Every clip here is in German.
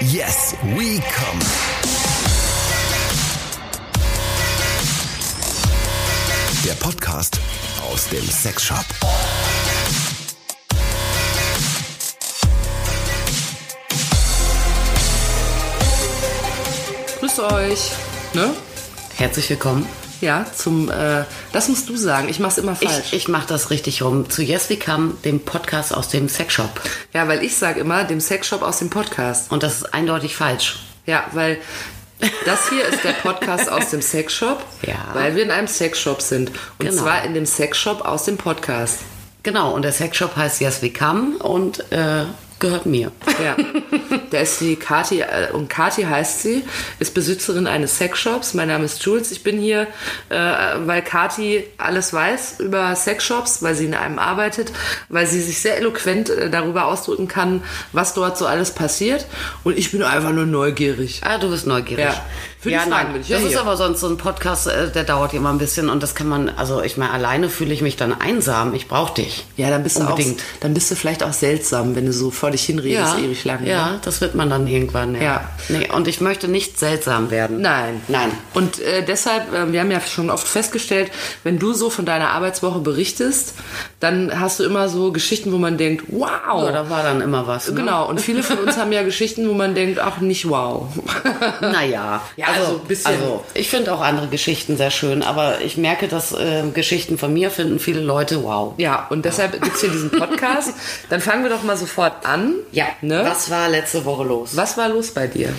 Yes, we come. Der Podcast aus dem Sexshop. Grüß euch. Ne? Herzlich willkommen. Ja, zum, äh, das musst du sagen. Ich mach's immer falsch. Ich, ich mache das richtig rum. Zu Yes We Come, dem Podcast aus dem Sexshop. ja, weil ich sag immer dem Sexshop aus dem Podcast. Und das ist eindeutig falsch. Ja, weil das hier ist der Podcast aus dem Sexshop, Ja. weil wir in einem Sexshop sind. Und Genau. zwar in dem Sexshop aus dem Podcast. Genau, und der Sexshop heißt Yes We Come und äh, gehört mir. Ja, da ist die Kati, äh, und Kati heißt sie, ist Besitzerin eines Sexshops. Mein Name ist Jules. Ich bin hier, äh, weil Kati alles weiß über Sexshops, weil sie in einem arbeitet, weil sie sich sehr eloquent äh, darüber ausdrücken kann, was dort so alles passiert. Und ich bin einfach nur neugierig. Ah, du bist neugierig. Ja. Für die ja, Fragen nein. bin ich ja das ist hier. aber sonst so ein Podcast, äh, der dauert immer ein bisschen und das kann man, also ich meine, alleine fühle ich mich dann einsam. Ich brauche dich. Ja, dann bist Unbedingt. du auch, dann bist du vielleicht auch seltsam, wenn du so vor dich hinredest ewig lang. ne? Ja, das wird man dann irgendwann. Ja. Ja. Nee, und ich möchte nicht seltsam werden. Nein. Nein. Und äh, deshalb, äh, wir haben ja schon oft festgestellt, wenn du so von deiner Arbeitswoche berichtest, dann hast du immer so Geschichten, wo man denkt, wow. Ja, da war dann immer was. Ne? Genau, und viele von uns haben ja Geschichten, wo man denkt, ach, nicht wow. Naja, Ja, also ein bisschen- Also, ich finde auch andere Geschichten sehr schön, aber ich merke, dass äh, Geschichten von mir finden viele Leute wow. Ja, und deshalb gibt's hier diesen Podcast. Dann fangen wir doch mal sofort an. Ne? Was, war letzte Woche los? was war los bei dir?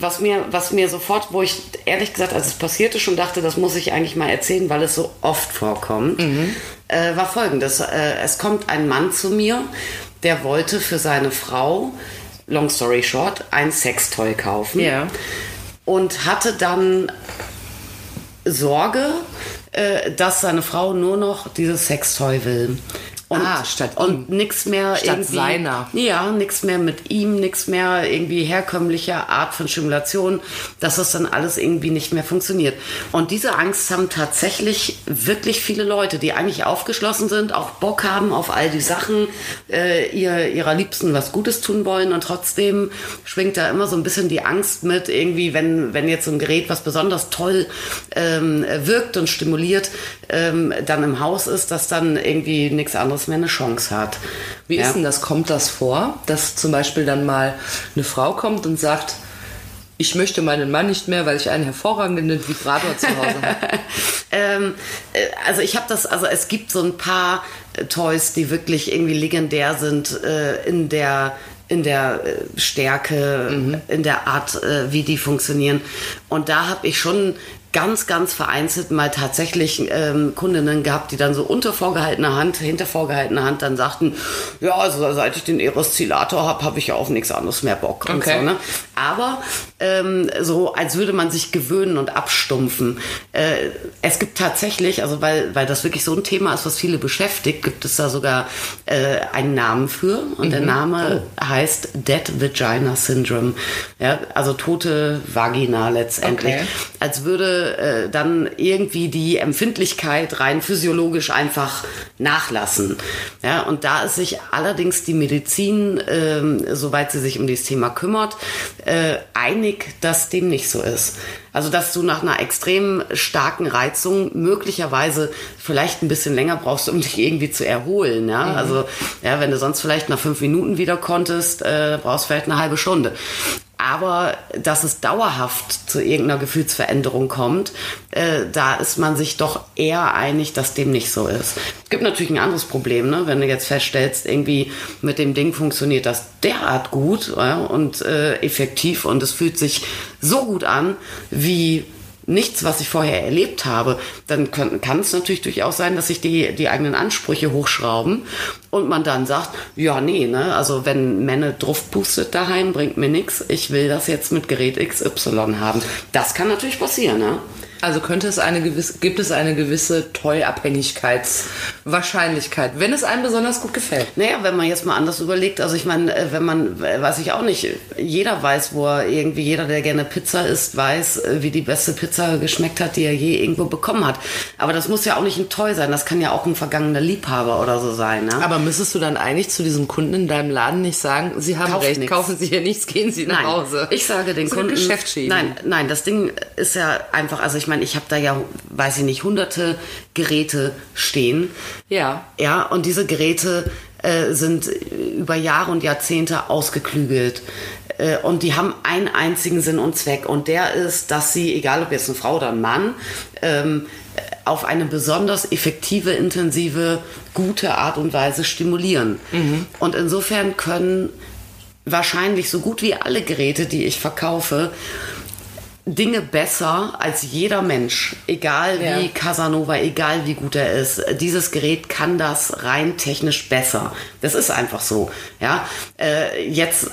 Was mir, was mir sofort, wo ich ehrlich gesagt, als es passierte, schon dachte, das muss ich eigentlich mal erzählen, weil es so oft vorkommt, Mhm. äh, war folgendes. Äh, es kommt ein Mann zu mir, der wollte für seine Frau, long story short, ein Sextoy kaufen. Ja. Und hatte dann Sorge, äh, dass seine Frau nur noch dieses Sextoy will. Und, Ah, statt und nichts mehr Statt irgendwie, seiner. Ja, nichts mehr mit ihm, nichts mehr irgendwie herkömmlicher Art von Stimulation, dass das dann alles irgendwie nicht mehr funktioniert. Und diese Angst haben tatsächlich wirklich viele Leute, die eigentlich aufgeschlossen sind, auch Bock haben auf all die Sachen, äh, ihr, ihrer Liebsten was Gutes tun wollen und trotzdem schwingt da immer so ein bisschen die Angst mit, irgendwie, wenn, wenn jetzt so ein Gerät, was besonders toll ähm, wirkt und stimuliert, ähm, dann im Haus ist, dass dann irgendwie nichts anderes mehr eine Chance hat. Wie Ja. ist denn das? Kommt das vor, dass zum Beispiel dann mal eine Frau kommt und sagt, ich möchte meinen Mann nicht mehr, weil ich einen hervorragenden Vibrator zu Hause habe. ähm, äh, also ich habe das, also es gibt so ein paar äh, Toys, die wirklich irgendwie legendär sind äh, in der in der äh, Stärke, in der Art, äh, wie die funktionieren. Und da habe ich schon ganz, ganz vereinzelt mal tatsächlich ähm, Kundinnen gehabt, die dann so unter vorgehaltener Hand, hinter vorgehaltener Hand dann sagten, ja, also seit ich den Erostilator habe, habe ich ja auf nichts anderes mehr Bock Okay. so, ne? Aber ähm, so, als würde man sich gewöhnen und abstumpfen. Äh, es gibt tatsächlich, also weil, weil das wirklich so ein Thema ist, was viele beschäftigt, gibt es da sogar äh, einen Namen für. Und Mhm. der Name Oh. heißt Dead Vagina Syndrome. Ja, also tote Vagina letztendlich. Okay. Als würde äh, dann irgendwie die Empfindlichkeit rein physiologisch einfach nachlassen. Ja, und da ist sich allerdings die Medizin, ähm, soweit sie sich um dieses Thema kümmert, äh, einig, dass dem nicht so ist. Also, dass du nach einer extrem starken Reizung möglicherweise vielleicht ein bisschen länger brauchst, um dich irgendwie zu erholen. Ja? Also, ja, wenn du sonst vielleicht nach fünf Minuten wieder konntest, äh, brauchst du vielleicht eine halbe Stunde. Aber dass es dauerhaft zu irgendeiner Gefühlsveränderung kommt, äh, da ist man sich doch eher einig, dass dem nicht so ist. Es gibt natürlich ein anderes Problem, ne? wenn du jetzt feststellst, irgendwie mit dem Ding funktioniert das derart gut ja, und äh, effektiv und es fühlt sich so gut an, wie nichts, was ich vorher erlebt habe, dann können, kann es natürlich durchaus sein, dass sich die, die eigenen Ansprüche hochschrauben und man dann sagt, ja, nee, ne, also wenn Männer drauf pustet daheim, bringt mir nichts, ich will das jetzt mit Gerät XY haben. Das kann natürlich passieren, ne? Also könnte es eine gewisse, gibt es eine gewisse Toy-Abhängigkeitswahrscheinlichkeit, wenn es einem besonders gut gefällt. Naja, wenn man jetzt mal anders überlegt, also ich meine, äh, wenn man, äh, weiß ich auch nicht, jeder weiß, wo er irgendwie, jeder, der gerne Pizza isst, weiß, äh, wie die beste Pizza geschmeckt hat, die er je irgendwo bekommen hat. Aber das muss ja auch nicht ein Toy sein, das kann ja auch ein vergangener Liebhaber oder so sein. Ne? Aber müsstest du dann eigentlich zu diesen Kunden in deinem Laden nicht sagen, sie haben Kauft recht, nichts. kaufen sie hier nichts, gehen sie nach Nein, Hause. ich sage den Kunden. Nein, nein, das Ding ist ja einfach, also ich meine, ich habe da ja, weiß ich nicht, hunderte Geräte stehen. Ja. Ja, und diese Geräte äh, sind über Jahre und Jahrzehnte ausgeklügelt. Äh, und die haben einen einzigen Sinn und Zweck. Und der ist, dass sie, egal ob jetzt eine Frau oder ein Mann, ähm, auf eine besonders effektive, intensive, gute Art und Weise stimulieren. Und insofern können wahrscheinlich so gut wie alle Geräte, die ich verkaufe, Dinge besser als jeder Mensch, egal Ja. wie Casanova, egal wie gut er ist. Dieses Gerät kann das rein technisch besser. Das ist einfach so. Ja, äh, jetzt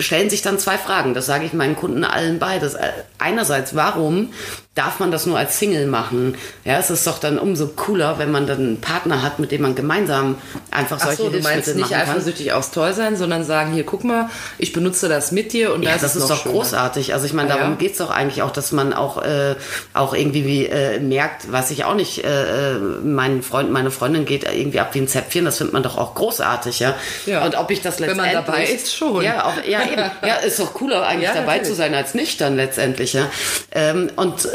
stellen sich dann zwei Fragen. Das sage ich meinen Kunden allen beides. Äh, Einerseits, warum darf man das nur als Single machen? Ja, es ist doch dann umso cooler, wenn man dann einen Partner hat, mit dem man gemeinsam einfach Ach solche so, du meinst nicht eifersüchtig aufs Toll sein, sondern sagen, hier, guck mal, ich benutze das mit dir und Ja, das, das ist noch doch schöner. großartig. Also ich meine, Ah, darum ja? geht's doch eigentlich auch, dass man auch, äh, auch irgendwie wie, äh, merkt, was ich auch nicht, äh, mein Freund, meine Freundin geht irgendwie ab wie ein Zäpfchen, das findet man doch auch großartig, ja. Ja. Und ob ich das Wenn letztendlich... man dabei ist, schon. Ja, auch, ja, eben. Ja, ist doch cooler eigentlich dabei natürlich. zu sein als nicht dann letztendlich, ja. Ähm, und äh,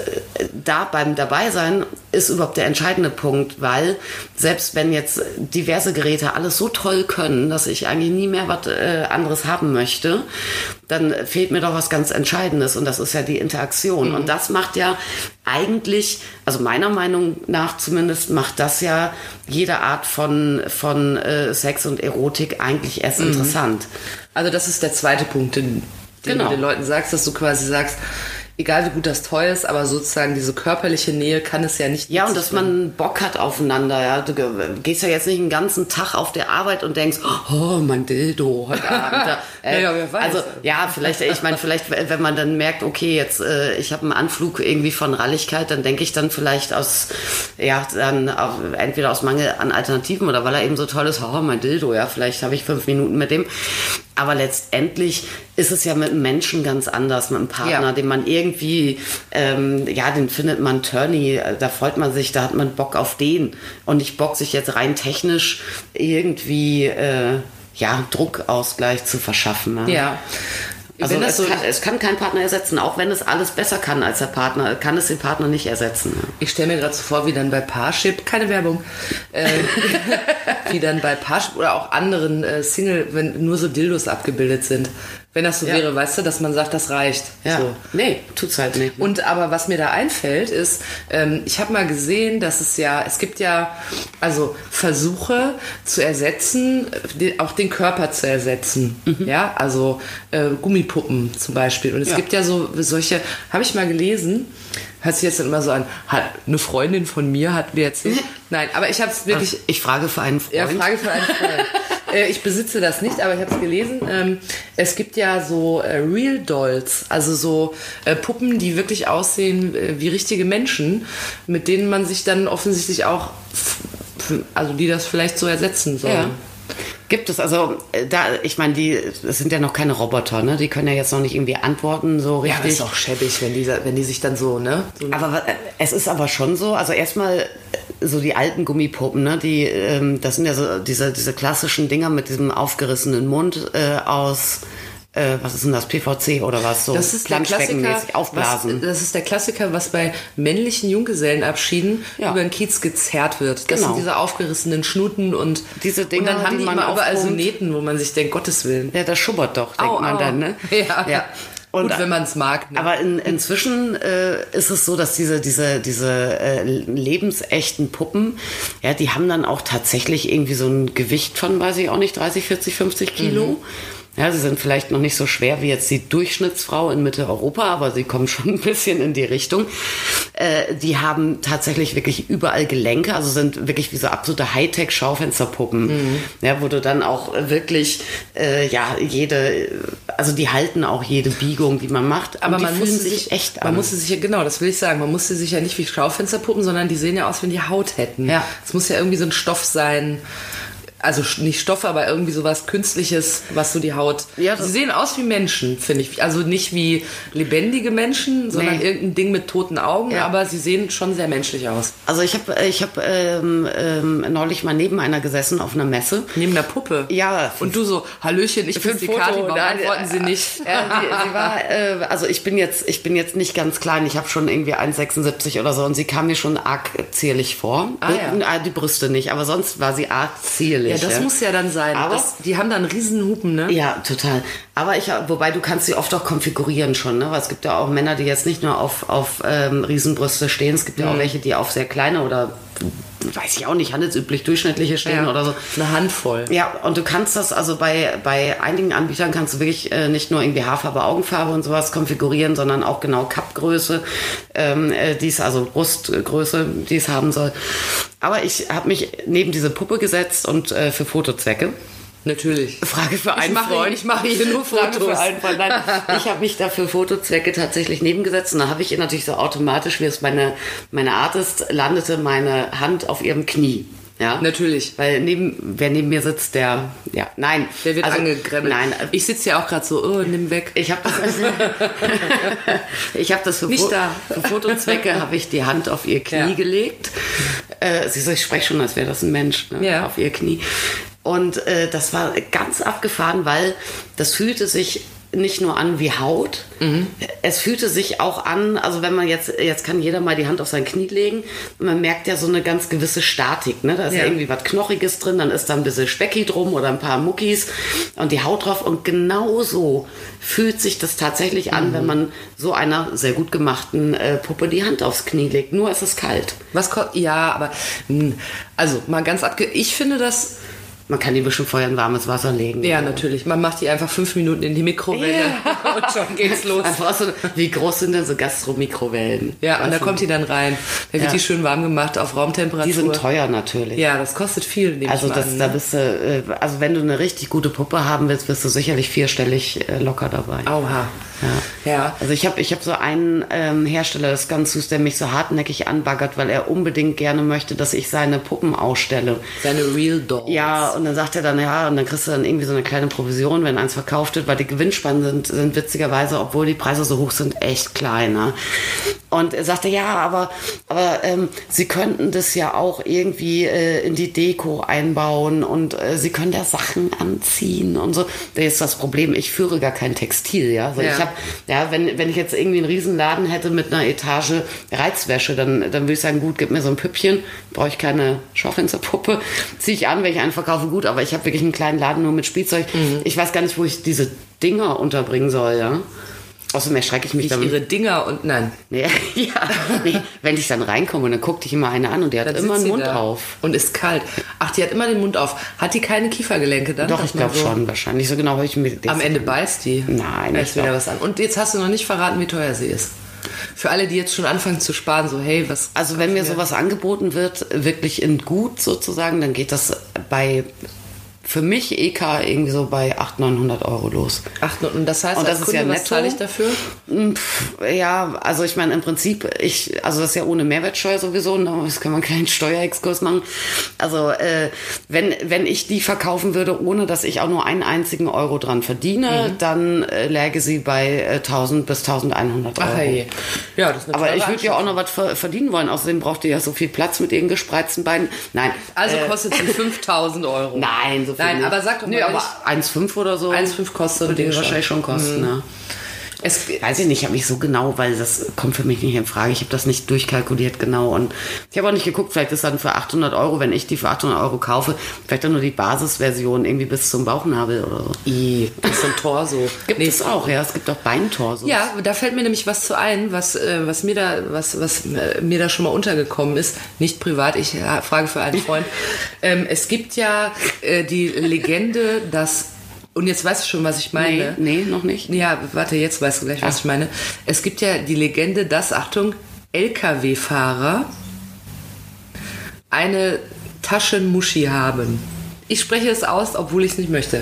da beim dabei sein ist überhaupt der entscheidende Punkt, weil selbst wenn jetzt diverse Geräte alles so toll können, dass ich eigentlich nie mehr was äh, anderes haben möchte, dann fehlt mir doch was ganz Entscheidendes und das ist ja die Interaktion. Und das macht ja eigentlich, also meiner Meinung nach zumindest, macht das ja jede Art von, von äh, Sex und Erotik eigentlich erst interessant. Also das ist der zweite Punkt, den, den Genau. du den Leuten sagst, dass du quasi sagst, egal wie gut das toll ist, aber sozusagen diese körperliche Nähe kann es ja nicht Ja, und dass man Bock hat aufeinander. Ja. Du ge- gehst ja jetzt nicht den ganzen Tag auf der Arbeit und denkst, oh, mein Dildo heute Abend. Äh, Ja, ja, wer weiß. Also, ja, vielleicht, ich meine, vielleicht, wenn man dann merkt, okay, jetzt, äh, ich habe einen Anflug irgendwie von Ralligkeit, dann denke ich dann vielleicht aus, ja, dann auf, entweder aus Mangel an Alternativen oder weil er eben so toll ist, oh, mein Dildo, ja, vielleicht habe ich fünf Minuten mit dem. Aber letztendlich ist es ja mit einem Menschen ganz anders, mit einem Partner, Ja. den man irgendwie, ähm, ja, den findet man Turny, äh, da freut man sich, da hat man Bock auf den und nicht Bock, sich jetzt rein technisch irgendwie, äh, ja, Druckausgleich zu verschaffen. Ne? Ja. Also es, so kann, es kann kein Partner ersetzen, auch wenn es alles besser kann als der Partner, kann es den Partner nicht ersetzen. Ich stelle mir gerade so vor, wie dann bei Parship, keine Werbung, äh, wie dann bei Parship oder auch anderen äh, Single, wenn nur so Dildos abgebildet sind. Wenn das so Ja. wäre, weißt du, dass man sagt, das reicht. Ja, So. nee, tut's halt nicht. Und aber was mir da einfällt, ist, ähm, ich habe mal gesehen, dass es ja, es gibt ja also Versuche zu ersetzen, äh, den, auch den Körper zu ersetzen. Ja, also äh, Gummipuppen zum Beispiel. Und es Ja. gibt ja so solche, habe ich mal gelesen, hört sich jetzt immer so an, hat eine Freundin von mir hat mir erzählt. Nein, aber ich habe es wirklich. ich frage für einen Freund. Ja, Frage für einen Freund. Äh, ich besitze das nicht, aber ich habe es gelesen. Ähm, es gibt ja so äh, Real Dolls, also so äh, Puppen, die wirklich aussehen äh, wie richtige Menschen, mit denen man sich dann offensichtlich auch, also die das vielleicht so ersetzen sollen. Ja. Gibt es, also äh, da, ich meine, die, das sind ja noch keine Roboter, ne? Die können ja jetzt noch nicht irgendwie antworten so Ja, aber richtig. ist auch schäbig, wenn die, wenn die sich dann so, ne? So Aber äh, es ist aber schon so, also erstmal so die alten Gummipuppen, ne, die, ähm, das sind ja so diese, diese klassischen Dinger mit diesem aufgerissenen Mund äh, aus, äh, was ist denn das, PVC oder was, so Das ist der Klassiker, aufblasen. Was, das ist der Klassiker, was bei männlichen Junggesellenabschieden Ja. über den Kiez gezerrt wird. Das Genau. sind diese aufgerissenen Schnuten und Diese Dinger, und dann haben die die, man immer überall so. Nähten, wo man sich denkt, Gottes Willen. ja, das schubbert doch, denkt Au, man au. dann, ne? Ja. ja. Und, Gut, wenn man es mag. Ne? Aber in, inzwischen äh, ist es so, dass diese, diese, diese äh, lebensechten Puppen, ja, die haben dann auch tatsächlich irgendwie so ein Gewicht von, weiß ich auch nicht, 30, 40, 50 Kilo. Ja, sie sind vielleicht noch nicht so schwer wie jetzt die Durchschnittsfrau in Mitteleuropa, aber sie kommen schon ein bisschen in die Richtung. Äh, die haben tatsächlich wirklich überall Gelenke, also sind wirklich wie so absolute Hightech-Schaufensterpuppen, ja, wo du dann auch wirklich äh, ja jede also die halten auch jede Biegung, die man macht. Aber man musste sich echt Man an. musste sich ja, genau, das will ich sagen, man musste sich ja nicht wie Schaufensterpuppen, sondern die sehen ja aus, wenn die Haut hätten. Ja. Es muss ja irgendwie so ein Stoff sein. Also nicht Stoff, aber irgendwie sowas Künstliches, was so die Haut. Ja, Sie sehen aus wie Menschen, finde ich. Also nicht wie lebendige Menschen, sondern Nee. irgendein Ding mit toten Augen, Ja. aber sie sehen schon sehr menschlich aus. Also ich habe ich hab, ähm, ähm, neulich mal neben einer gesessen auf einer Messe. Neben der Puppe. Ja. Und du so, Hallöchen, ich bin die Kati, warum antworten Sie nicht? Ja, sie, sie war, äh, also ich bin jetzt, ich bin jetzt nicht ganz klein. Ich habe schon irgendwie 1,76 oder so und sie kam mir schon arg zierlich vor. Ah, ja. Äh, Die Brüste nicht, aber sonst war sie arg zierlich. Ja, das muss ja dann sein. Aber- das, die haben dann riesen Hupen, ne? Ja, total. Aber ich, wobei du kannst sie oft auch konfigurieren schon, ne? Weil es gibt ja auch Männer, die jetzt nicht nur auf, auf ähm, Riesenbrüste stehen. Es gibt ja Mhm. auch welche, die auf sehr kleine oder weiß ich auch nicht, handelsüblich durchschnittliche stehen Ja. oder so. Eine Handvoll. Ja, und du kannst das, also bei, bei einigen Anbietern kannst du wirklich äh, nicht nur irgendwie Haarfarbe, Augenfarbe und sowas konfigurieren, sondern auch genau Kappgröße, ähm, äh, die es, also Brustgröße, die es haben soll. Aber ich habe mich neben diese Puppe gesetzt und äh, für Fotozwecke. Natürlich. Frage für einen ich mache, Freund. Ich mache hier nur Frage Fotos. für einen Freund. Nein, ich habe mich da für Fotozwecke tatsächlich nebengesetzt und da habe ich ihr natürlich so automatisch, wie es meine, meine Art ist, landete meine Hand auf ihrem Knie. Ja, Natürlich. Weil neben, wer neben mir sitzt, der, ja, nein. Der wird Also, angegremmelt. Nein, Ich sitze ja auch gerade so, oh, nimm weg. ich habe das, ich habe das für, Nicht Fo- da. für Fotozwecke habe ich die Hand auf ihr Knie Ja. gelegt. Äh, sie so, ich spreche schon, als wäre das ein Mensch ne? Ja. auf ihr Knie. Und äh, das war ganz abgefahren, weil das fühlte sich nicht nur an wie Haut, es fühlte sich auch an, also wenn man jetzt, jetzt kann jeder mal die Hand auf sein Knie legen, man merkt ja so eine ganz gewisse Statik, ne? da ist ja. Ja. irgendwie was Knochiges drin, dann ist da ein bisschen Specki drum oder ein paar Muckis und die Haut drauf und genau so fühlt sich das tatsächlich an, wenn man so einer sehr gut gemachten äh, Puppe die Hand aufs Knie legt, nur ist es kalt. Was ja, aber mh, also mal ganz abge. Ich finde das Man kann die bestimmt vorher in warmes Wasser legen. ja natürlich. Man macht die einfach fünf Minuten in die Mikrowelle und schon geht's los. Einfach so, wie groß sind denn so Gastromikrowellen? Ja, und da kommt die dann rein. Dann wird Ja. die schön warm gemacht auf Raumtemperatur. Die sind teuer natürlich. Ja, das kostet viel. Also das, an, da ne? bist du, äh, also wenn du eine richtig gute Puppe haben willst, bist du sicherlich vierstellig äh, locker dabei. Auha. Ja. Ja. Also ich habe ich hab so einen ähm, Hersteller, das ist ganz süß, der mich so hartnäckig anbaggert, weil er unbedingt gerne möchte, dass ich seine Puppen ausstelle. Seine Real Dolls. Ja, und dann sagt er dann, ja, und dann kriegst du dann irgendwie so eine kleine Provision, wenn eins verkauft wird, weil die Gewinnspannen sind, sind witzigerweise, obwohl die Preise so hoch sind, echt klein. Ne? Und er sagte, ja, aber, aber ähm, sie könnten das ja auch irgendwie äh, in die Deko einbauen und äh, sie können da Sachen anziehen und so. Das ist das Problem, ich führe gar kein Textil, ja. Also Ja. ich habe, ja, wenn, wenn ich jetzt irgendwie einen Riesenladen hätte mit einer Etage Reizwäsche, dann, dann würde ich sagen, gut, gib mir so ein Püppchen, brauche ich keine Schaufensterpuppe, ziehe ich an, wenn ich einen verkaufe, gut, aber ich habe wirklich einen kleinen Laden nur mit Spielzeug. Ich weiß gar nicht, wo ich diese Dinger unterbringen soll, ja. Außerdem erschrecke ich mich dann. ihre Dinger und nein. Nee, ja, nee, wenn ich dann reinkomme, dann guckt dich immer eine an und die hat Dann immer einen sie Mund da auf. Und ist kalt. Ach, die hat immer den Mund auf. Hat die keine Kiefergelenke dann? Doch, ich glaube so- schon, wahrscheinlich. So genau habe ich mir Am Ende beißt die. Nein, ich wieder was an. Und jetzt hast du noch nicht verraten, wie teuer sie ist. Für alle, die jetzt schon anfangen zu sparen, so, hey, was. Also wenn mir sowas angeboten wird, wirklich in gut sozusagen, dann geht das bei, für mich EK irgendwie so bei 800, 900 Euro los. Ach, und das heißt, Und das ist Kunde, ja was netto. zahle ich dafür? Pff, Ja, also ich meine im Prinzip, ich, also das ist ja ohne Mehrwertsteuer sowieso, ne, das kann man einen kleinen Steuerexkurs machen. Also äh, wenn, wenn ich die verkaufen würde, ohne dass ich auch nur einen einzigen Euro dran verdiene, Mhm. dann äh, läge sie bei äh, 1000 bis 1100 Euro. Ach, hey. Ja, das ist eine Aber ich würde ja auch noch was ver verdienen wollen. Außerdem braucht ihr ja so viel Platz mit ihren gespreizten Beinen. Nein. Also kostet sie 5000 Euro. Nein, so viel Nein, aber sag doch mal, nee, aber 1,5 oder so. 1,5 kostet ein Ding wahrscheinlich schon kosten, ne? Es, Weiß ich nicht, habe ich so genau, weil das kommt für mich nicht in Frage. Ich habe das nicht durchkalkuliert genau und ich habe auch nicht geguckt, vielleicht ist dann für 800 Euro, wenn ich die für 800 Euro kaufe, vielleicht dann nur die Basisversion irgendwie bis zum Bauchnabel oder so. I, so ein Torso. Gibt Nee, es auch, ja, es gibt auch Beintorsos. Ja, da fällt mir nämlich was zu ein, was, äh, was, mir, da, was, was äh, mir da schon mal untergekommen ist. Nicht privat, ich äh, frage für einen Freund. ähm, es gibt ja äh, die Legende, dass. Und jetzt weißt du schon, was ich Nee, meine. nee, noch nicht. Ja, warte, jetzt weißt du gleich, was Ach. ich meine. Es gibt ja die Legende, dass, Achtung, Lkw-Fahrer eine Taschenmuschi haben. Ich spreche es aus, obwohl ich es nicht möchte.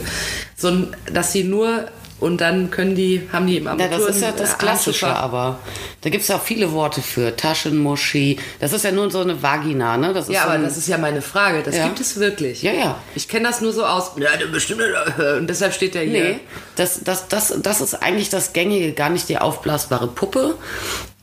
So, dass sie nur und dann können die, haben die im Ja, Armaturen. das ist ja das äh, Klassische, aber da gibt es ja auch viele Worte für. Taschenmuschi. Das ist ja nur so eine Vagina, ne? Das ist Ja, so aber das ist ja meine Frage. Das Ja. gibt es wirklich. Ja, ja. Ich kenne das nur so aus. Ja, bestimmt. äh, Und deshalb steht der hier. Nee, das, das, das, das ist eigentlich das Gängige, gar nicht die aufblasbare Puppe,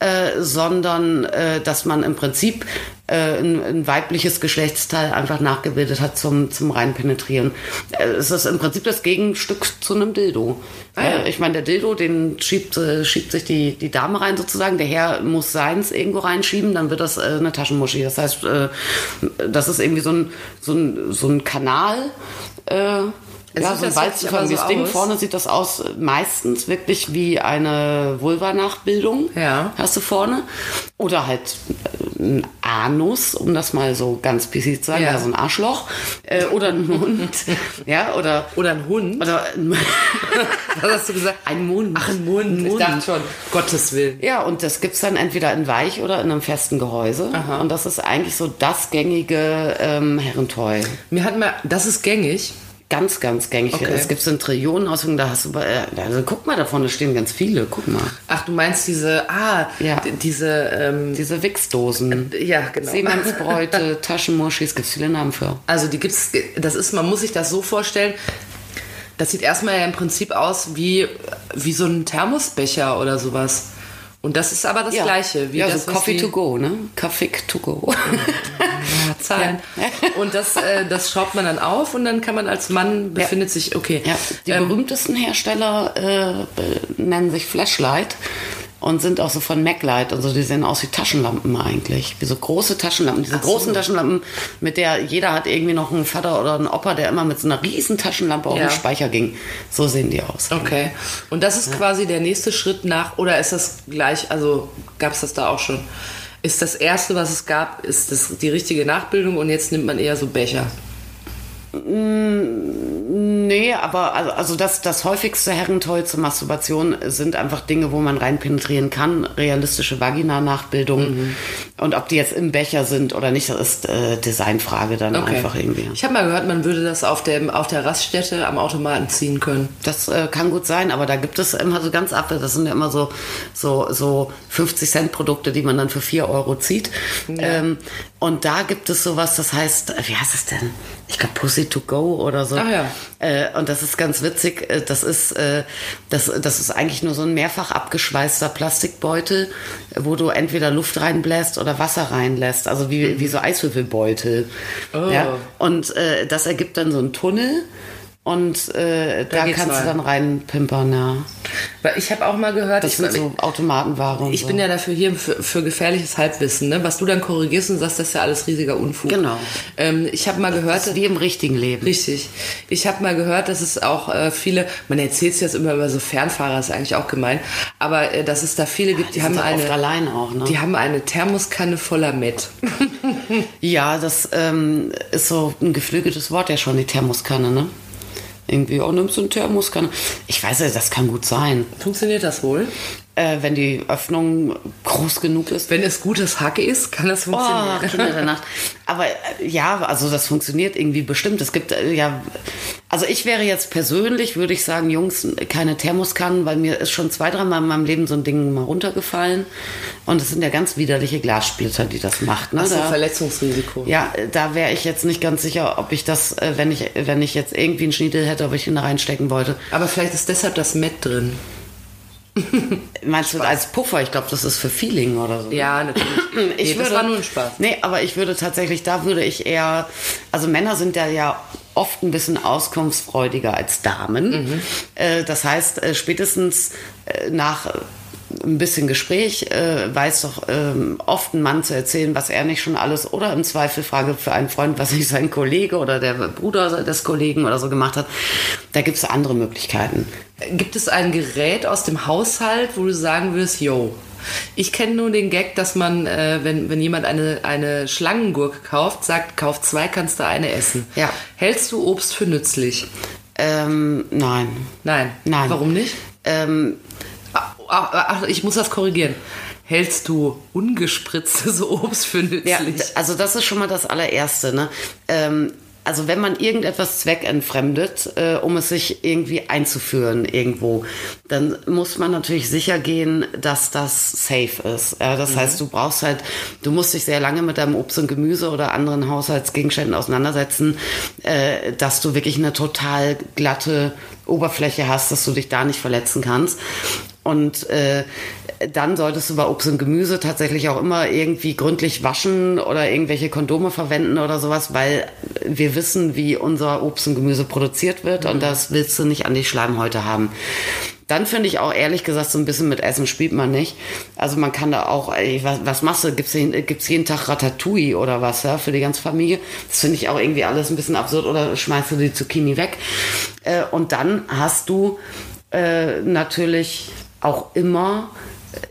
äh, sondern äh, dass man im Prinzip äh, ein, ein weibliches Geschlechtsteil einfach nachgebildet hat zum, zum Reinpenetrieren. Äh, es ist im Prinzip das Gegenstück zu einem Dildo. Ah, ja. Ich meine, der Dildo, den schiebt, schiebt sich die, die Dame rein sozusagen, der Herr muss seins irgendwo reinschieben, dann wird das eine Taschenmuschi. Das heißt, das ist irgendwie so ein, so ein, so ein Kanal. Äh, Es ja, so ein walzenförmiges so Ding. aus. Vorne sieht das aus äh, meistens wirklich wie eine Vulva-Nachbildung. Ja. Hast du vorne. Oder halt äh, ein Anus, um das mal so ganz PC zu sagen, Ja. also ein Arschloch. Äh, oder ein Mund. ja, oder, Oder ein Hund. oder ein, Was hast du gesagt? ein Mund. Ach, ein Mund. Ein Ich Mund. dachte schon, Gottes Willen. Ja, und das gibt's dann entweder in weich oder in einem festen Gehäuse. Und das ist eigentlich so das gängige ähm, Herrentoy. Mir hat mal, das ist gängig. Ganz, ganz gängig. Okay. Es gibt in Trillionen Ausführungen, da hast du, äh, also guck mal, da vorne stehen ganz viele, guck mal. Ach, du meinst diese, ah, Ja. diese, ähm, Diese Wichsdosen. ja, genau. Seemannsbräute, Taschenmuschis, gibt's viele Namen für. Also die gibt's, das ist, man muss sich das so vorstellen, das sieht erstmal ja im Prinzip aus wie, wie so ein Thermosbecher oder sowas. Und das ist aber das Gleiche. Wie ja, das, so was Coffee to go, ne? Kaffee to go. Ja, Zahlen. Und das, äh, das schraubt man dann auf und dann kann man als Mann befindet sich, okay. Ja, die ähm, berühmtesten Hersteller äh, nennen sich Flashlight und sind auch so von MacLight und so. Die sehen aus wie Taschenlampen eigentlich. Wie so große Taschenlampen. Diese so. großen Taschenlampen, mit der jeder hat irgendwie noch einen Vater oder einen Opa, der immer mit so einer riesen Taschenlampe auf Ja. den Speicher ging. So sehen die aus. Okay. Und das ist quasi der nächste Schritt nach, oder ist das gleich, also gab es das da auch schon? Ist das erste, was es gab, ist das die richtige Nachbildung und jetzt nimmt man eher so Becher? Nee, aber also, also das, das häufigste Herrentoy zur Masturbation sind einfach Dinge, wo man rein penetrieren kann. Realistische Vagina-Nachbildungen. Und ob die jetzt im Becher sind oder nicht, das ist äh, Designfrage dann einfach irgendwie. Ich habe mal gehört, man würde das auf, dem, auf der Raststätte am Automaten ziehen können. Das äh, kann gut sein, aber da gibt es immer so ganz ab. Das sind ja immer so, so, so 50 Cent Produkte, die man dann für 4 Euro zieht. Ähm, und da gibt es sowas, das heißt, äh, wie heißt es denn? Ich glaube Pussy to go oder so. Ach ja. Äh, und das ist ganz witzig. Äh, Das ist, äh, das, das ist eigentlich nur so ein mehrfach abgeschweißter Plastikbeutel, wo du entweder Luft reinbläst oder Wasser reinlässt. Also wie, wie so Eiswürfelbeutel. Oh. Ja? Und äh, das ergibt dann so einen Tunnel. Und äh, da, geht's kannst rein. du dann reinpimpern, ja. Weil ich habe auch mal gehört, Das ich, sind so Automatenware ich so. bin ja dafür hier für, für gefährliches Halbwissen, ne? was du dann korrigierst und sagst, das ist ja alles riesiger Unfug. Genau. Ähm, ich habe mal gehört, das ist wie im richtigen Leben. Richtig. Ich habe mal gehört, dass es auch äh, viele, man erzählt es jetzt immer über so Fernfahrer, ist eigentlich auch gemein, aber äh, dass es da viele gibt, die, Die haben sind oft eine, allein auch, ne? die haben eine Thermoskanne voller Met. Ja, das ähm, ist so ein geflügeltes Wort ja schon, die Thermoskanne, ne? Irgendwie, oh, nimmst du eine Thermoskanne? Ich weiß ja, das kann gut sein. Funktioniert das wohl? Äh, wenn die Öffnung groß genug ist. Wenn es gutes Hack ist, kann das Oh, funktionieren. Kinder der Nacht. Aber äh, ja, also das funktioniert irgendwie bestimmt. Es gibt äh, ja, also ich wäre jetzt persönlich, würde ich sagen, Jungs, keine Thermoskannen, weil mir ist schon zwei, dreimal in meinem Leben so ein Ding mal runtergefallen. Und es sind ja ganz widerliche Glassplitter, die das macht. Ne? So, Da- Verletzungsrisiko. Ja, äh, da wäre ich jetzt nicht ganz sicher, ob ich das, äh, wenn ich, wenn ich jetzt irgendwie einen Schniedel hätte, ob ich ihn da reinstecken wollte. Aber vielleicht ist deshalb das Met drin. Meinst du als Puffer? Ich glaube, das ist für Feeling oder so. Ja, natürlich. Ich nee, würde, das war nur ein Spaß. Nee, aber ich würde tatsächlich, da würde ich eher, also Männer sind ja ja oft ein bisschen auskunftsfreudiger als Damen. Mhm. Äh, das heißt, äh, spätestens äh, nach äh, ein bisschen Gespräch äh, weiß doch ähm, oft ein Mann zu erzählen, was er nicht schon alles oder im Zweifel frage für einen Freund, was nicht sein Kollege oder der Bruder des Kollegen oder so gemacht hat. Da gibt es andere Möglichkeiten. Gibt es ein Gerät aus dem Haushalt, wo du sagen würdest, yo, ich kenne nur den Gag, dass man, äh, wenn, wenn jemand eine, eine Schlangengurke kauft, sagt, kauf zwei, kannst du eine essen. Ja. Hältst du Obst für nützlich? Ähm, nein. Nein. Nein. Warum nicht? Ähm, Ach, ach, ach, ich muss das korrigieren. Hältst du ungespritztes Obst für nützlich? Ja, also das ist schon mal das allererste. Ne? Ähm, also wenn man irgendetwas zweckentfremdet, äh, um es sich irgendwie einzuführen irgendwo, dann muss man natürlich sicher gehen, dass das safe ist. Ja, das mhm. heißt, du brauchst halt, du musst dich sehr lange mit deinem Obst und Gemüse oder anderen Haushaltsgegenständen auseinandersetzen, äh, dass du wirklich eine total glatte Oberfläche hast, dass du dich da nicht verletzen kannst. Und äh, dann solltest du bei Obst und Gemüse tatsächlich auch immer irgendwie gründlich waschen oder irgendwelche Kondome verwenden oder sowas, weil wir wissen, wie unser Obst und Gemüse produziert wird mhm. und das willst du nicht an die Schleimhäute haben. Dann finde ich auch ehrlich gesagt, so ein bisschen mit Essen spielt man nicht. Also man kann da auch, ey, was, was machst du? Gibt's, gibt's jeden Tag Ratatouille oder was, ja, für die ganze Familie? Das finde ich auch irgendwie alles ein bisschen absurd oder schmeißt du die Zucchini weg? Äh, und dann hast du äh, natürlich auch immer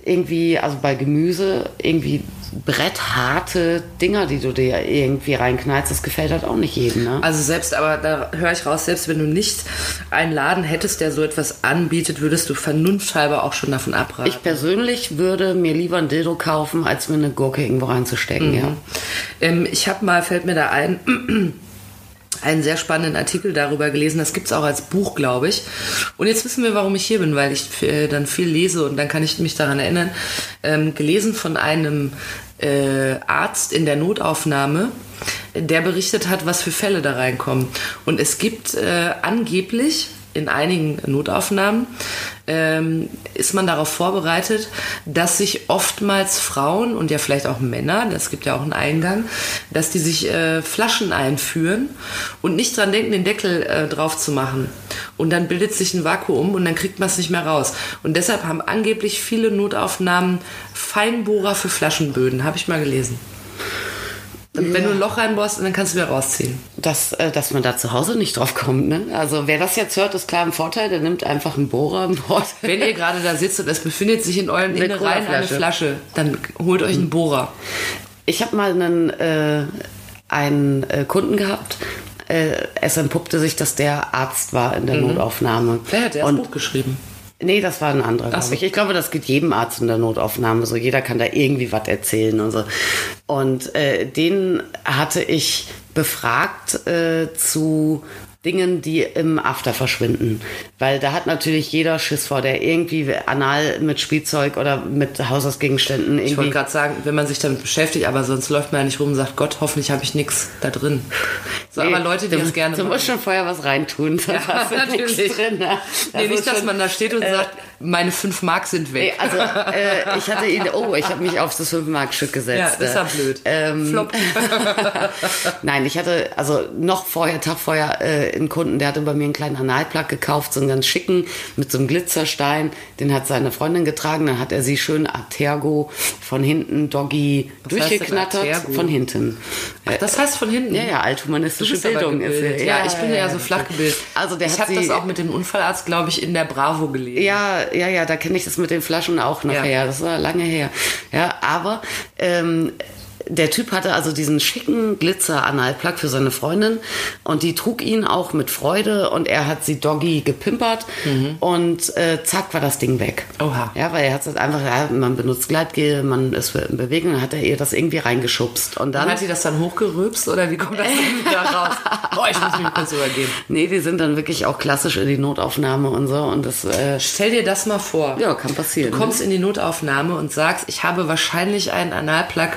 irgendwie, also bei Gemüse, irgendwie brettharte Dinger, die du dir irgendwie reinknallst, das gefällt halt auch nicht jedem. Ne? Also selbst, aber da höre ich raus, selbst wenn du nicht einen Laden hättest, der so etwas anbietet, würdest du vernunfthalber auch schon davon abraten. Ich persönlich würde mir lieber ein Dildo kaufen, als mir eine Gurke irgendwo reinzustecken, mhm. ja. Ähm, ich habe mal, fällt mir da ein, einen sehr spannenden Artikel darüber gelesen. Das gibt es auch als Buch, glaube ich. Und jetzt wissen wir, warum ich hier bin, weil ich äh, dann viel lese und dann kann ich mich daran erinnern. Ähm, gelesen von einem äh, Arzt in der Notaufnahme, der berichtet hat, was für Fälle da reinkommen. Und es gibt äh, angeblich in einigen Notaufnahmen ähm, ist man darauf vorbereitet, dass sich oftmals Frauen und ja vielleicht auch Männer, das gibt ja auch einen Eingang, dass die sich äh, Flaschen einführen und nicht dran denken, den Deckel äh, drauf zu machen. Und dann bildet sich ein Vakuum und dann kriegt man es nicht mehr raus. Und deshalb haben angeblich viele Notaufnahmen Feinbohrer für Flaschenböden, habe ich mal gelesen. Wenn du ein Loch reinbohrst, dann kannst du wieder rausziehen. Dass, äh, dass man da zu Hause nicht drauf kommt. Ne? Also wer das jetzt hört, ist klar ein Vorteil. Der nimmt einfach einen Bohrer an Bord. Wenn ihr gerade da sitzt und es befindet sich in euren eine Innereien eine Flasche, dann holt euch einen Bohrer. Ich habe mal einen, äh, einen äh, Kunden gehabt, äh, es entpuppte sich, dass der Arzt war in der mhm. Notaufnahme. Wer hat das Buch geschrieben? Nee, das war ein anderer, glaube so. ich. Ich glaube, das geht jedem Arzt in der Notaufnahme so. Jeder kann da irgendwie was erzählen und so. Und äh, den hatte ich befragt äh, zu Dingen, die im After verschwinden. Weil da hat natürlich jeder Schiss vor, der irgendwie anal mit Spielzeug oder mit Haushaltsgegenständen irgendwie. Ich wollte gerade sagen, wenn man sich damit beschäftigt, aber sonst läuft man ja nicht rum und sagt, Gott, hoffentlich habe ich nichts da drin. So, nee, aber Leute, die das gerne. Du musst schon vorher was reintun. Ja, natürlich. Drin, ne? Nee, nicht, dass man da steht und äh, sagt, meine 5 Mark sind weg. Nee, also äh, ich hatte ihn, oh, ich habe mich auf das 5 Mark Stück gesetzt. Ja, das ist ja blöd. Ähm, Flop. Nein, ich hatte also noch vorher, Tag vorher, äh, einen Kunden, der hatte bei mir einen kleinen Analplug gekauft, so einen ganz schicken mit so einem Glitzerstein. Den hat seine Freundin getragen, dann hat er sie schön Atergo von hinten Doggy Was durchgeknattert von hinten. Ach, das heißt von hinten? Ja, ja, althumanistische Bildung ist ja, ja, ich bin ja, ja so flach gebildet. Also der ich habe das auch mit dem Unfallarzt, glaube ich, in der Bravo gelesen. Ja, ja, ja, da kenne ich das mit den Flaschen auch noch ja. her. Das war lange her. Ja, aber ähm, der Typ hatte also diesen schicken Glitzer-Analplug für seine Freundin und die trug ihn auch mit Freude und er hat sie Doggy gepimpert mhm. und äh, zack war das Ding weg. Oha. Ja, weil er hat es einfach, ja, man benutzt Gleitgel, man ist in Bewegung, dann hat er ihr das irgendwie reingeschubst. Und dann und hat sie das dann hochgerübst oder wie kommt das denn wieder raus? Boah, ich muss mich kurz übergeben. Nee, die sind dann wirklich auch klassisch in die Notaufnahme und so und das. Äh, Stell dir das mal vor. Ja, kann passieren. Du kommst ne? in die Notaufnahme und sagst, ich habe wahrscheinlich einen Analplug,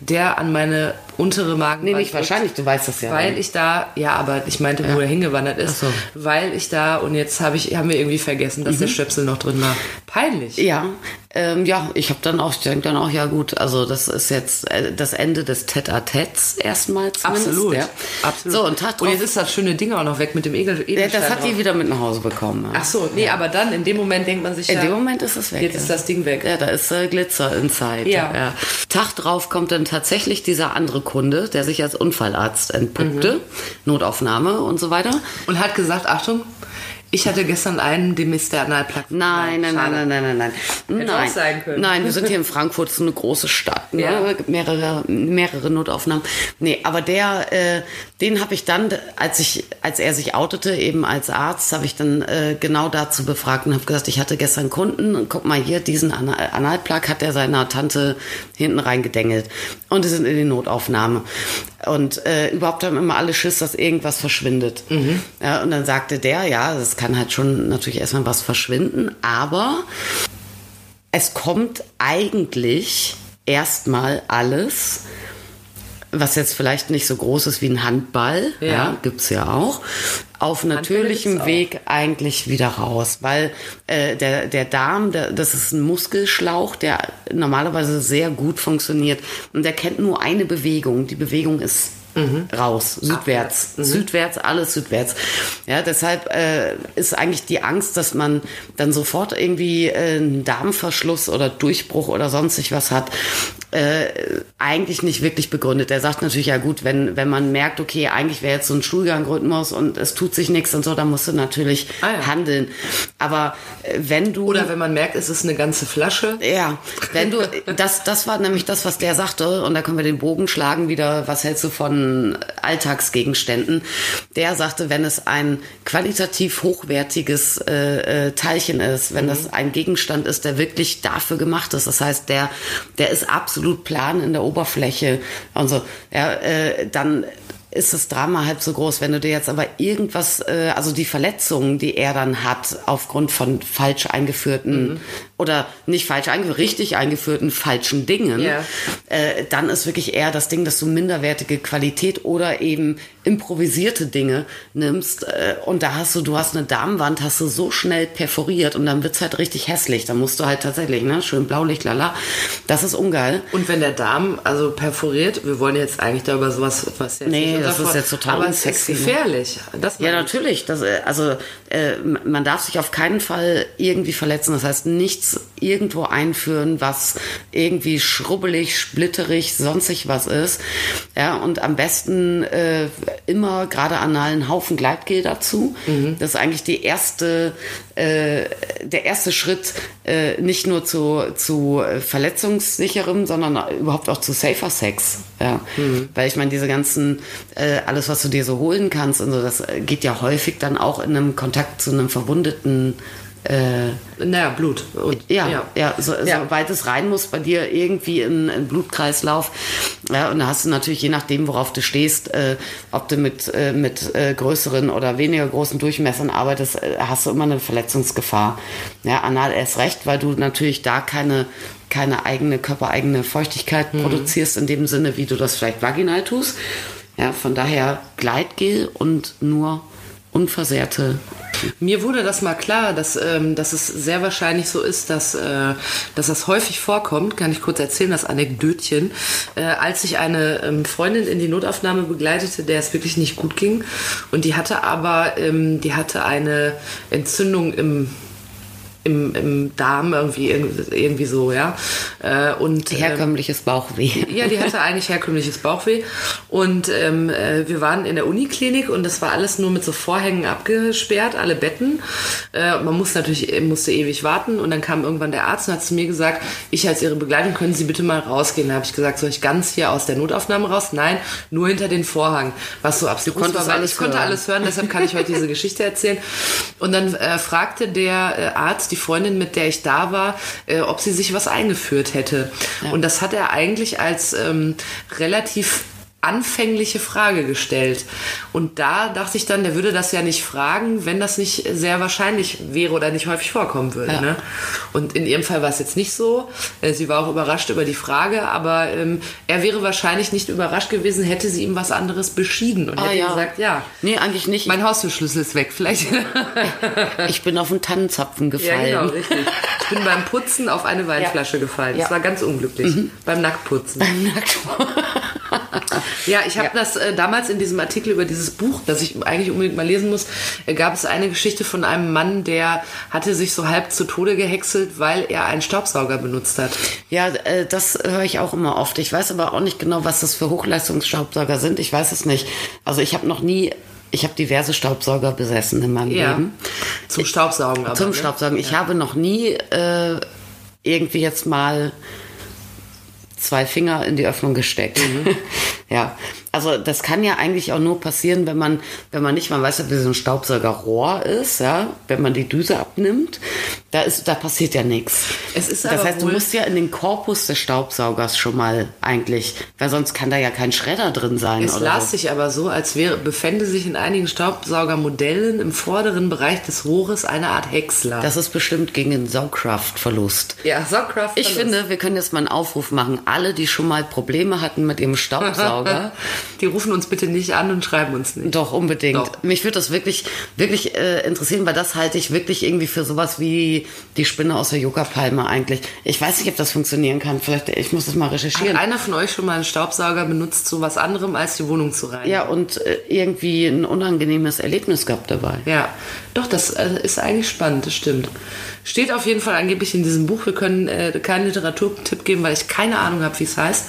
der an meine untere Magen. Nee, nicht wahrscheinlich, du weißt das ja. Weil ich da, ja, aber ich meinte, wo ja. er hingewandert ist. So. Weil ich da, und jetzt habe ich, haben wir irgendwie vergessen, dass mhm. der Stöpsel noch drin war. Peinlich. Ja, ähm, ja, ich habe dann auch, ich denke dann auch, ja gut, also das ist jetzt äh, das Ende des Tête-à-Têtes erstmal zumindest. Absolut, ja. absolut. So, und, Tag und jetzt ist das schöne Ding auch noch weg mit dem Egel. Ja, das hat die wieder mit nach Hause bekommen. Ja. Ach so, nee, aber dann in dem Moment denkt man sich In ja, dem Moment ist es weg. Jetzt ist das Ding weg. Ja, da ist äh, Glitzer inside. Ja. Tag drauf kommt dann tatsächlich dieser andere Kunde, der sich als Unfallarzt entpuppte, mhm. Notaufnahme und so weiter. Und hat gesagt, Achtung, ich hatte gestern einen, dem ist der Analplug. Nein, nein, nein, nein, nein, nein, nein. Hätte nein. Auch sein können. Nein, wir sind hier in Frankfurt, so eine große Stadt. Ne? Ja. Mehrere, mehrere Notaufnahmen. Nee, aber der, äh, den habe ich dann, als ich, als er sich outete, eben als Arzt, habe ich dann äh, genau dazu befragt und habe gesagt, ich hatte gestern Kunden und guck mal hier, diesen Analplug hat er seiner Tante hinten reingedengelt. Und die sind in die Notaufnahme. Und äh, überhaupt haben immer alle Schiss, dass irgendwas verschwindet. Ja, und dann sagte der, ja, es kann halt schon natürlich erstmal was verschwinden, aber es kommt eigentlich erstmal alles, was jetzt vielleicht nicht so groß ist wie ein Handball, ja, Ja. gibt's ja auch, auf natürlichem. Weg eigentlich wieder raus, weil äh, der, der Darm, der, das ist ein Muskelschlauch, der normalerweise sehr gut funktioniert und der kennt nur eine Bewegung. Die Bewegung ist raus, südwärts, südwärts, alles südwärts. Ja, deshalb äh, ist eigentlich die Angst, dass man dann sofort irgendwie äh, einen Darmverschluss oder Durchbruch oder sonstig was hat, äh, eigentlich nicht wirklich begründet. Er sagt natürlich, ja gut, wenn, wenn man merkt, okay, eigentlich wäre jetzt so ein Stuhlgangrhythmus und es tut sich nichts und so, dann musst du natürlich Ah ja. handeln. Aber äh, wenn du... Oder wenn man merkt, es ist eine ganze Flasche. Ja, wenn du, das, das war nämlich das, was der sagte, und da können wir den Bogen schlagen wieder, was hältst du von Alltagsgegenständen? Der sagte, wenn es ein qualitativ hochwertiges äh, äh, Teilchen ist, wenn das ein Gegenstand ist, der wirklich dafür gemacht ist, das heißt, der, der ist absolut plan in der Oberfläche und so, ja, äh, dann ist das Drama halb so groß. Wenn du dir jetzt aber irgendwas, äh, also die Verletzungen, die er dann hat, aufgrund von falsch eingeführten oder nicht falsch eingeführten, richtig eingeführten falschen Dingen, Ja. äh, dann ist wirklich eher das Ding, dass du minderwertige Qualität oder eben improvisierte Dinge nimmst äh, und da hast du, du hast eine Darmwand, hast du so schnell perforiert und dann wird's halt richtig hässlich. Da musst du halt tatsächlich, ne, schön Blaulicht, lala. Das ist ungeil. Und wenn der Darm also perforiert, wir wollen jetzt eigentlich darüber sowas, was jetzt Nee, das ist Vor- jetzt total aber es ist unsexy, ne? gefährlich. Das Ja, natürlich. Das, äh, also äh, man darf sich auf keinen Fall irgendwie verletzen. Das heißt, nichts irgendwo einführen, was irgendwie schrubbelig, splitterig, sonstig was ist. Ja, und am besten äh, immer gerade anal einen Haufen Gleitgel dazu. Das ist eigentlich die erste, äh, der erste Schritt, äh, nicht nur zu, zu äh, verletzungssicherem, sondern überhaupt auch zu safer Sex. Ja. Weil ich meine, diese ganzen, äh, alles, was du dir so holen kannst, und so, das geht ja häufig dann auch in einem Kontakt zu einem verwundeten äh, Naja, Blut. Und, ja, ja, so, Ja. soweit es rein muss bei dir irgendwie in, in Blutkreislauf. Ja, und da hast du natürlich, je nachdem, worauf du stehst, äh, ob du mit, äh, mit äh, größeren oder weniger großen Durchmessern arbeitest, äh, hast du immer eine Verletzungsgefahr. Ja, anal erst recht, weil du natürlich da keine, keine eigene, körpereigene Feuchtigkeit produzierst, in dem Sinne, wie du das vielleicht vaginal tust. Ja, von daher Gleitgel und nur unversehrte Mir wurde das mal klar, dass, ähm, dass es sehr wahrscheinlich so ist, dass, äh, dass das häufig vorkommt. Kann ich kurz erzählen, das Anekdötchen. Äh, als ich eine ähm, Freundin in die Notaufnahme begleitete, der es wirklich nicht gut ging. Und die hatte aber, ähm, die hatte eine Entzündung im im, im Darm irgendwie irgendwie so ja äh, und ähm, herkömmliches Bauchweh. ja, die hatte eigentlich herkömmliches Bauchweh. Und ähm, äh, wir waren in der Uniklinik und das war alles nur mit so Vorhängen abgesperrt, alle Betten. Äh, man musste natürlich musste ewig warten und dann kam irgendwann der Arzt und hat zu mir gesagt, ich als Ihre Begleitung, können Sie bitte mal rausgehen. Da habe ich gesagt, soll ich ganz hier aus der Notaufnahme raus? Nein, nur hinter den Vorhang. Was so absurd war, weil alles ich konnte hören. alles hören, deshalb kann ich heute diese Geschichte erzählen. Und dann äh, fragte der äh, Arzt die Freundin, mit der ich da war, äh, ob sie sich was eingeführt hätte. Und das hat er eigentlich als ähm, relativ anfängliche Frage gestellt. Und da dachte ich dann, der würde das ja nicht fragen, wenn das nicht sehr wahrscheinlich wäre oder nicht häufig vorkommen würde. Ja. Ne? Und in ihrem Fall war es jetzt nicht so. Äh, Sie war auch überrascht über die Frage, aber ähm, er wäre wahrscheinlich nicht überrascht gewesen, hätte sie ihm was anderes beschieden und Ah, hätte ja. gesagt, ja. Nee, eigentlich nicht. Mein Haustürschlüssel ist weg, vielleicht. Ich bin auf einen Tannenzapfen ja, gefallen. genau, richtig. Ich bin beim Putzen auf eine Weinflasche gefallen. Das Ja. war ganz unglücklich. Beim Nacktputzen. Ja, ich habe Ja. das äh, damals in diesem Artikel über dieses Buch, das ich eigentlich unbedingt mal lesen muss, äh, gab es eine Geschichte von einem Mann, der hatte sich so halb zu Tode gehäckselt, weil er einen Staubsauger benutzt hat. Ja, äh, das höre ich auch immer oft. Ich weiß aber auch nicht genau, was das für Hochleistungsstaubsauger sind. Ich weiß es nicht. Also ich habe noch nie, ich habe diverse Staubsauger besessen in meinem Ja. Leben. Zum Staubsaugen aber. Zum ne? Staubsaugen. Ich habe noch nie äh, irgendwie jetzt mal zwei Finger in die Öffnung gesteckt. Mhm. ja, also das kann ja eigentlich auch nur passieren, wenn man, wenn man nicht, man weiß ja, wie so ein Staubsaugerrohr ist, ja, wenn man die Düse abnimmt, Da, ist, da passiert ja nichts. Es ist das heißt, du musst ja in den Korpus des Staubsaugers schon mal eigentlich, weil sonst kann da ja kein Schredder drin sein. Es las so. sich aber so, als wäre, befände sich in einigen Staubsaugermodellen im vorderen Bereich des Rohres eine Art Häcksler. Das ist bestimmt gegen den Saugkraftverlust. ja, Saugkraft. Ich finde, wir können jetzt mal einen Aufruf machen. Alle, die schon mal Probleme hatten mit ihrem Staubsauger, Die rufen uns bitte nicht an und schreiben uns nicht. Doch, unbedingt. Doch. Mich würde das wirklich, wirklich äh, interessieren, weil das halte ich wirklich irgendwie für sowas wie die Spinne aus der Yucca-Palme eigentlich. Ich weiß nicht, ob das funktionieren kann. Vielleicht, ich muss das mal Hat recherchieren. einer von euch schon mal einen Staubsauger benutzt zu was anderem, als die Wohnung zu reinigen? Ja, und äh, irgendwie ein unangenehmes Erlebnis gehabt dabei. Ja, doch, das äh, ist eigentlich spannend, das stimmt. Steht auf jeden Fall angeblich in diesem Buch. Wir können äh, keinen Literaturtipp geben, weil ich keine Ahnung habe, wie es heißt.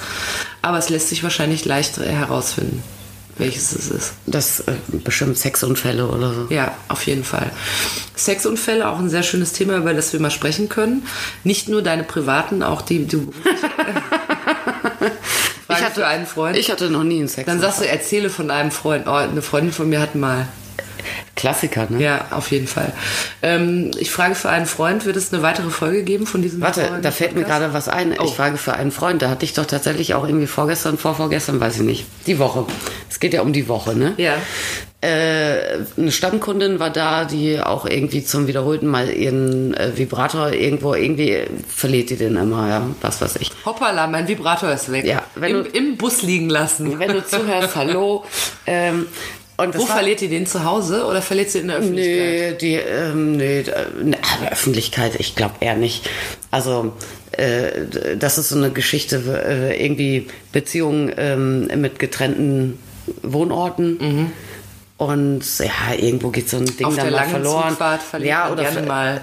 Aber es lässt sich wahrscheinlich leicht äh, herausfinden, welches es ist. Das äh, bestimmt Sexunfälle oder so. Ja, auf jeden Fall. Sexunfälle, auch ein sehr schönes Thema, über das wir mal sprechen können. Nicht nur deine privaten, auch die du. Ich hatte einen Freund. Ich hatte noch nie einen Sex. Dann sagst du, erzähle von einem Freund. Oh, eine Freundin von mir hat mal. Klassiker, ne? Ja, auf jeden Fall. Ähm, ich frage für einen Freund, wird es eine weitere Folge geben von diesem Warte, da fällt mir gerade was ein. Oh. Ich frage für einen Freund, da hatte ich doch tatsächlich auch irgendwie vorgestern, vorvorgestern, weiß ich nicht. Die Woche. Es geht ja um die Woche, ne? Ja. Äh, eine Stammkundin war da, die auch irgendwie zum wiederholten Mal ihren äh, Vibrator irgendwo, irgendwie verliert die den immer, ja, was weiß ich. Hoppala, mein Vibrator ist weg. Ja, wenn Im, du- Im Bus liegen lassen. Wenn du zuhörst, hallo. Ähm, und Wo verliert ihr den zu Hause oder verliert sie in der Öffentlichkeit? Nee, die, ähm, nee, äh, ne, Öffentlichkeit, ich glaube eher nicht. Also, äh, das ist so eine Geschichte, äh, irgendwie Beziehungen ähm, mit getrennten Wohnorten. Mhm. Und ja, irgendwo geht so ein Ding Auf dann der mal verloren. Zugfahrt verliert ja, oder gerne mal.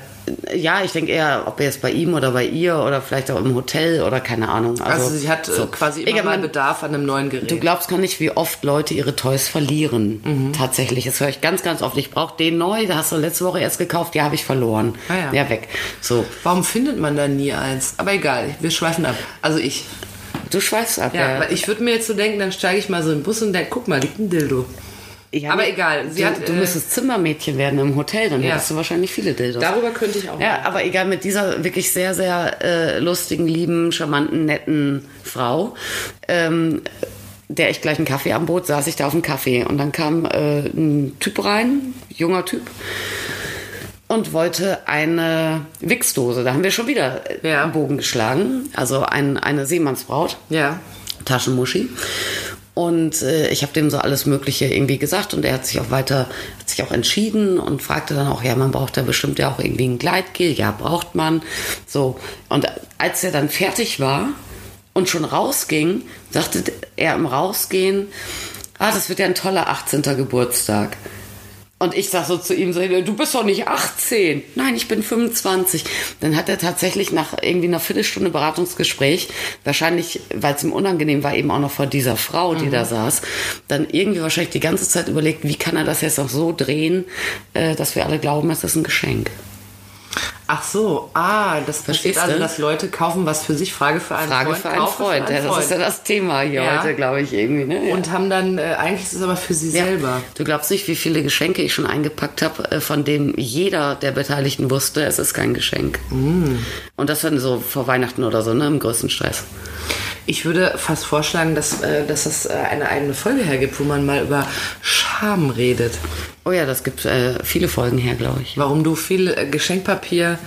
Ja, ich denke eher, ob jetzt bei ihm oder bei ihr oder vielleicht auch im Hotel oder keine Ahnung. Also, Also, sie hat äh, so. quasi immer Egal, mal man- Bedarf an einem neuen Gerät. Du glaubst gar nicht, wie oft Leute ihre Toys verlieren. Mhm. Tatsächlich. Das höre ich ganz, ganz oft. Ich brauche den neu, da hast du letzte Woche erst gekauft, ja, habe ich verloren. Ah ja. ja, weg. So. Warum findet man da nie eins? Aber egal, wir schweifen ab. Also ich. Du schweifst ab. Ja, weil ich würde mir jetzt so denken, dann steige ich mal so in den Bus und denke, guck mal, liegt ein Dildo. Ja, aber egal, sie du, hat, du äh, müsstest Zimmermädchen werden im Hotel, dann Ja. hättest du wahrscheinlich viele Dildos. Darüber könnte ich auch. Ja, aber egal, mit dieser wirklich sehr, sehr äh, lustigen, lieben, charmanten, netten Frau, ähm, der ich gleich einen Kaffee am Boot, saß ich da auf dem Kaffee und dann kam äh, ein Typ rein, junger Typ, und wollte eine Wichsdose. Da haben wir schon wieder äh, Ja. einen Bogen geschlagen. Also ein, eine Seemannsbraut. Ja. Taschenmuschi. Und äh, ich habe dem so alles Mögliche irgendwie gesagt und er hat sich auch weiter, hat sich auch entschieden und fragte dann auch, ja, man braucht da bestimmt ja auch irgendwie ein Gleitgel. Ja, braucht man. So. Und als er dann fertig war und schon rausging, sagte er im Rausgehen, ah, das wird ja ein toller 18. Geburtstag. Und ich sag so zu ihm so, du bist doch nicht 18. Nein, ich bin 25. Dann hat er tatsächlich nach irgendwie einer Viertelstunde Beratungsgespräch, wahrscheinlich, weil es ihm unangenehm war, eben auch noch vor dieser Frau, die da saß, dann irgendwie wahrscheinlich die ganze Zeit überlegt, wie kann er das jetzt noch so drehen, äh, dass wir alle glauben, es ist ein Geschenk. Ach so, ah, das Verstehst versteht also, dass Leute kaufen was für sich, Frage für einen Frage Freund. für einen Freund. Für einen Ja, das ist ja das Thema hier Ja. heute, glaube ich, irgendwie. Ne? Und haben dann, äh, eigentlich ist es aber für sie Ja. selber. Du glaubst nicht, wie viele Geschenke ich schon eingepackt habe, äh, von denen jeder der Beteiligten wusste, es ist kein Geschenk. Mm. Und das dann so vor Weihnachten oder so, ne, im größten Stress. Ich würde fast vorschlagen, dass, äh, dass es äh, eine eigene Folge hergibt, wo man mal über Scham redet. Oh ja, das gibt äh, viele Folgen her, glaube ich. Warum du viel äh, Geschenkpapier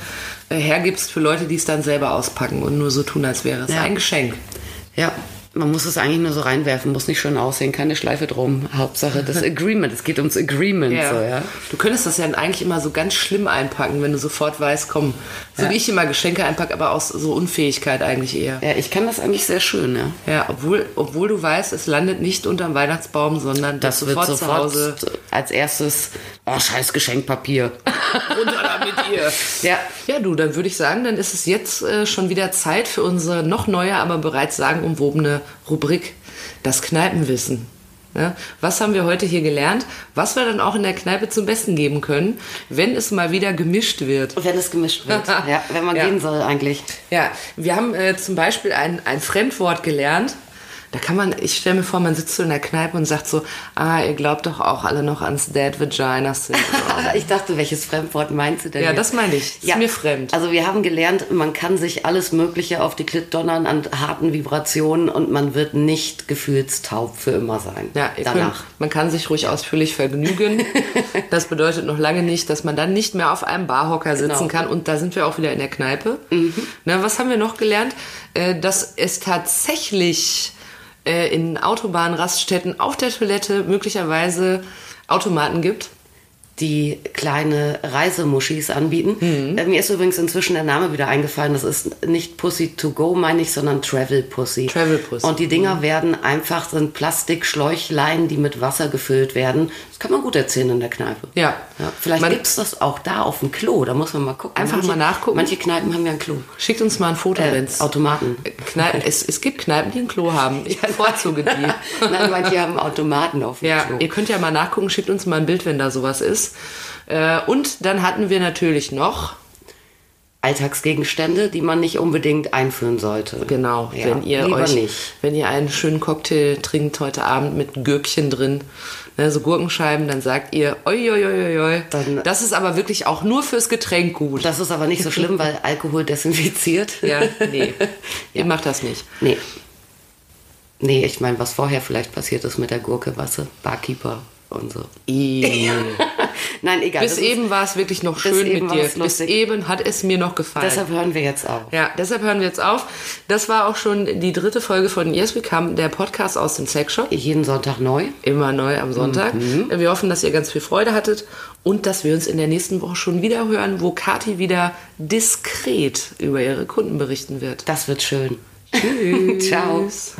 hergibst für Leute, die es dann selber auspacken und nur so tun, als wäre es Ja. ein Geschenk. Ja, man muss es eigentlich nur so reinwerfen, muss nicht schön aussehen, keine Schleife drum. Hauptsache das Agreement, es geht ums Agreement. So, ja. Du könntest das ja eigentlich immer so ganz schlimm einpacken, wenn du sofort weißt, komm, so Ja. wie ich immer Geschenke einpacke, aber aus so Unfähigkeit eigentlich eher. ja, ich kann das eigentlich sehr schön, ja. Ja, obwohl, obwohl du weißt, es landet nicht unterm Weihnachtsbaum, sondern Das wird wird sofort, zu Hause als erstes, oh, scheiß Geschenkpapier. runter da mit ihr. ja, Ja, du, dann würde ich sagen, dann ist es jetzt äh, schon wieder Zeit für unsere noch neue, aber bereits sagenumwobene Rubrik, das Kneipenwissen. Ja, was haben wir heute hier gelernt? Was wir dann auch in der Kneipe zum Besten geben können, wenn es mal wieder gemischt wird. wenn es gemischt wird. ja, wenn man Ja. gehen soll eigentlich. Ja, wir haben äh, zum Beispiel ein, ein Fremdwort gelernt, Da kann man, ich stelle mir vor, man sitzt so in der Kneipe und sagt so, ah, ihr glaubt doch auch alle noch ans Dead Vagina Syndrome. ich dachte, welches Fremdwort meinst du denn? ja, jetzt? das meine ich. Ist mir fremd. Also wir haben gelernt, man kann sich alles Mögliche auf die Klit donnern an harten Vibrationen und man wird nicht gefühlstaub für immer sein. Ja, danach. Könnt, man kann sich ruhig ausführlich vergnügen. das bedeutet noch lange nicht, dass man dann nicht mehr auf einem Barhocker sitzen Genau. kann. Und da sind wir auch wieder in der Kneipe. Na, was haben wir noch gelernt? Äh, dass es tatsächlich äh, in Autobahnraststätten auf der Toilette möglicherweise Automaten gibt. Die kleine Reisemuschis anbieten. Mhm. Äh, Mir ist übrigens inzwischen der Name wieder eingefallen. Das ist nicht Pussy to go, meine ich, sondern Travel Pussy. Travel Pussy. Mhm. Und die Dinger werden einfach, sind Plastikschläuchlein, die mit Wasser gefüllt werden. Das kann man gut erzählen in der Kneipe. Ja. ja vielleicht gibt es das auch da auf dem Klo. Da muss man mal gucken. Einfach mal nachgucken. Manche Kneipen haben ja ein Klo. Schickt uns mal ein Foto, Äh, wenn's- Automaten. Kneipen, es, es gibt Kneipen, die ein Klo haben. Ich bevorzuge die. Nein, manche haben Automaten auf dem Ja, Klo. ihr könnt ja mal nachgucken, schickt uns mal ein Bild, wenn da sowas ist. Äh, und dann hatten wir natürlich noch, Alltagsgegenstände, die man nicht unbedingt einführen sollte. genau, Ja, wenn ihr euch, nicht. wenn ihr einen schönen Cocktail trinkt heute Abend mit Gürkchen drin, ne, so Gurkenscheiben, dann sagt ihr, oi, oi, oi, oi. Dann- das ist aber wirklich auch nur fürs Getränk gut. Das ist aber nicht so schlimm, weil Alkohol desinfiziert. ja, nee, ihr macht das nicht. Nee. Nee, ich meine, was vorher vielleicht passiert ist mit der Gurke, was Barkeeper und so. Nein, egal. Bis eben war es wirklich noch schön mit dir. Bis eben hat es mir noch gefallen. Deshalb hören wir jetzt auf. Ja, deshalb hören wir jetzt auf. Das war auch schon die dritte Folge von Yes We Come, der Podcast aus dem Sexshop. Jeden Sonntag neu. Immer neu am Sonntag. Wir hoffen, dass ihr ganz viel Freude hattet und dass wir uns in der nächsten Woche schon wieder hören, wo Kathi wieder diskret über ihre Kunden berichten wird. Das wird schön. Ciao. Tschüss.